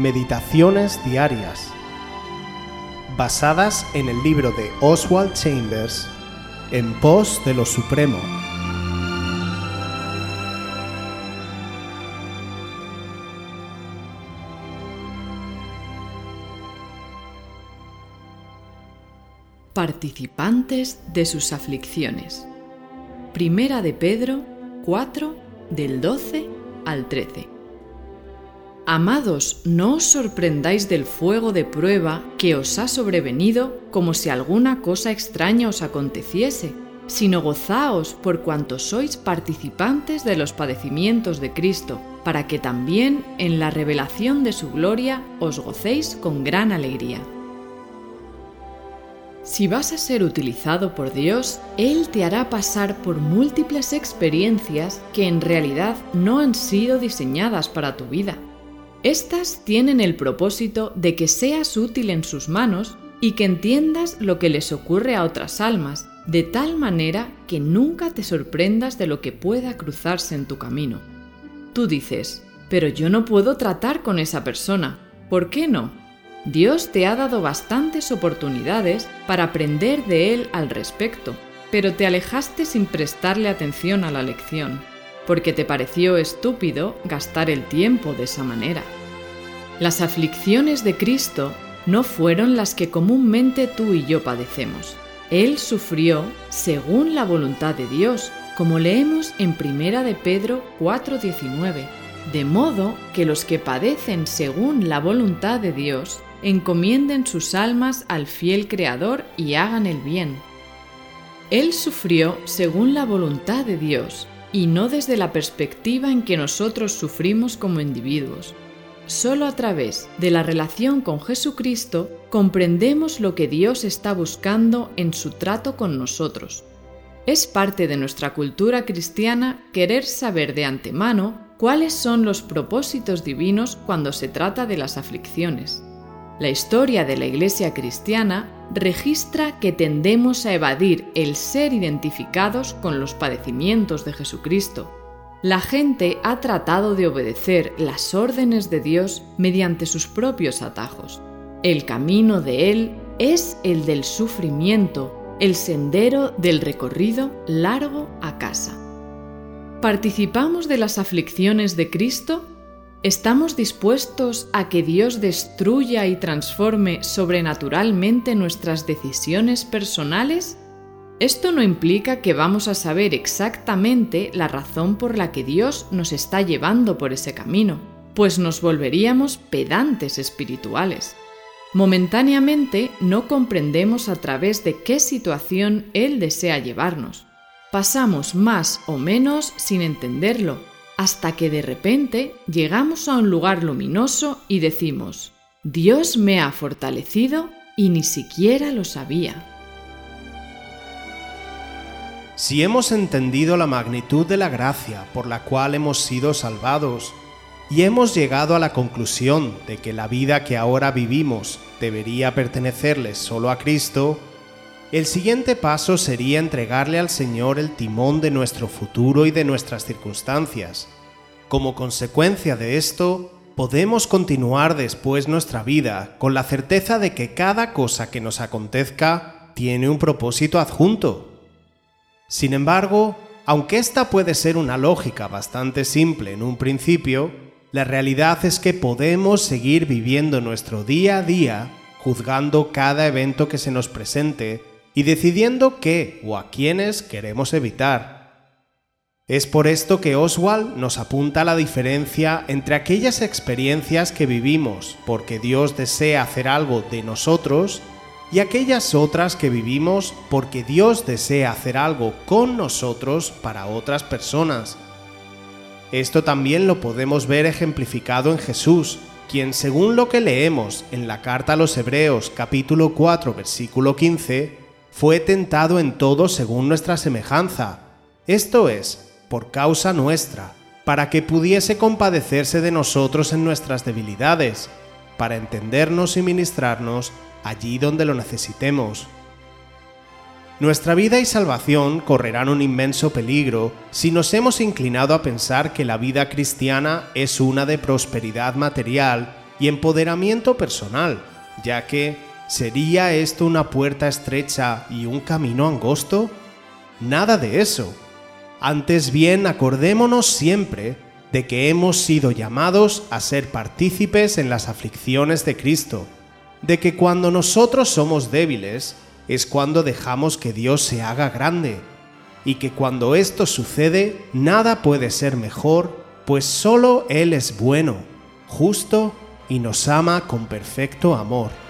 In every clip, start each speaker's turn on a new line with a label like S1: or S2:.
S1: Meditaciones Diarias, basadas en el libro de Oswald Chambers, En pos de lo Supremo.
S2: Participantes de sus aflicciones. Primera de Pedro 4 del 12 al 13. Amados, no os sorprendáis del fuego de prueba que os ha sobrevenido como si alguna cosa extraña os aconteciese, sino gozaos por cuanto sois participantes de los padecimientos de Cristo, para que también en la revelación de su gloria os gocéis con gran alegría. Si vas a ser utilizado por Dios, Él te hará pasar por múltiples experiencias que en realidad no han sido diseñadas para tu vida estas tienen el propósito de que seas útil en sus manos y que entiendas lo que les ocurre a otras almas, de tal manera que nunca te sorprendas de lo que pueda cruzarse en tu camino. Tú dices, pero yo no puedo tratar con esa persona. ¿Por qué no? Dios te ha dado bastantes oportunidades para aprender de Él al respecto, pero te alejaste sin prestarle atención a la lección porque te pareció estúpido gastar el tiempo de esa manera. Las aflicciones de Cristo no fueron las que comúnmente tú y yo padecemos. Él sufrió según la voluntad de Dios, como leemos en Primera de Pedro 4:19, de modo que los que padecen según la voluntad de Dios encomienden sus almas al fiel Creador y hagan el bien. Él sufrió según la voluntad de Dios, y no desde la perspectiva en que nosotros sufrimos como individuos. Solo a través de la relación con Jesucristo comprendemos lo que Dios está buscando en su trato con nosotros. Es parte de nuestra cultura cristiana querer saber de antemano cuáles son los propósitos divinos cuando se trata de las aflicciones. La historia de la Iglesia cristiana registra que tendemos a evadir el ser identificados con los padecimientos de Jesucristo. La gente ha tratado de obedecer las órdenes de Dios mediante sus propios atajos. El camino de Él es el del sufrimiento, el sendero del recorrido largo a casa. ¿Participamos de las aflicciones de Cristo? ¿Estamos dispuestos a que Dios destruya y transforme sobrenaturalmente nuestras decisiones personales? Esto no implica que vamos a saber exactamente la razón por la que Dios nos está llevando por ese camino, pues nos volveríamos pedantes espirituales. Momentáneamente no comprendemos a través de qué situación Él desea llevarnos. Pasamos más o menos sin entenderlo hasta que de repente llegamos a un lugar luminoso y decimos, Dios me ha fortalecido y ni siquiera lo sabía.
S1: Si hemos entendido la magnitud de la gracia por la cual hemos sido salvados y hemos llegado a la conclusión de que la vida que ahora vivimos debería pertenecerle solo a Cristo, el siguiente paso sería entregarle al Señor el timón de nuestro futuro y de nuestras circunstancias. Como consecuencia de esto, podemos continuar después nuestra vida con la certeza de que cada cosa que nos acontezca tiene un propósito adjunto. Sin embargo, aunque esta puede ser una lógica bastante simple en un principio, la realidad es que podemos seguir viviendo nuestro día a día juzgando cada evento que se nos presente y decidiendo qué o a quiénes queremos evitar. Es por esto que Oswald nos apunta la diferencia entre aquellas experiencias que vivimos porque Dios desea hacer algo de nosotros y aquellas otras que vivimos porque Dios desea hacer algo con nosotros para otras personas. Esto también lo podemos ver ejemplificado en Jesús, quien según lo que leemos en la carta a los Hebreos capítulo 4 versículo 15, fue tentado en todo según nuestra semejanza, esto es, por causa nuestra, para que pudiese compadecerse de nosotros en nuestras debilidades, para entendernos y ministrarnos allí donde lo necesitemos. Nuestra vida y salvación correrán un inmenso peligro si nos hemos inclinado a pensar que la vida cristiana es una de prosperidad material y empoderamiento personal, ya que ¿sería esto una puerta estrecha y un camino angosto? Nada de eso. Antes bien, acordémonos siempre de que hemos sido llamados a ser partícipes en las aflicciones de Cristo, de que cuando nosotros somos débiles es cuando dejamos que Dios se haga grande, y que cuando esto sucede nada puede ser mejor, pues solo Él es bueno, justo y nos ama con perfecto amor.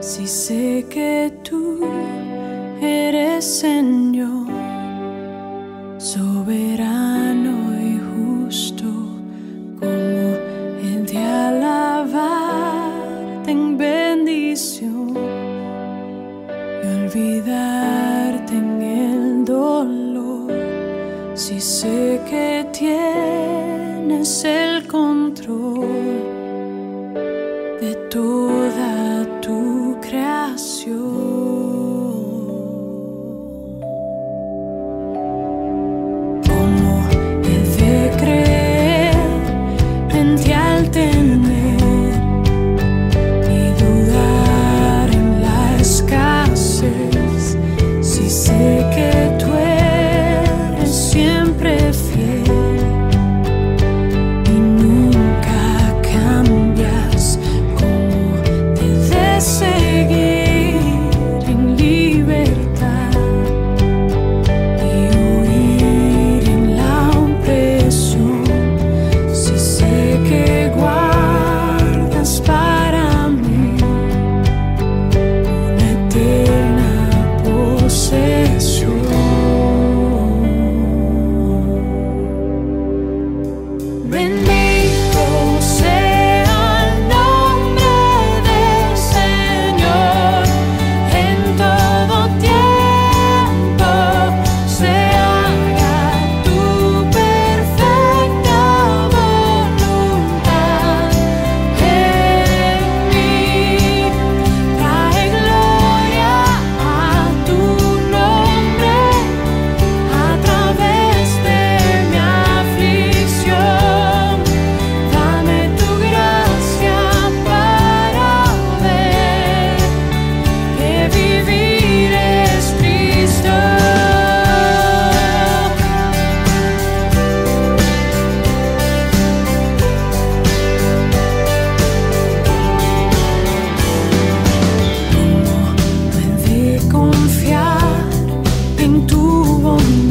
S3: si sé que tú eres Señor, soberano y justo, como el de alabarte en bendición. Y olvidarte en el dolor, si sé que tienes el control want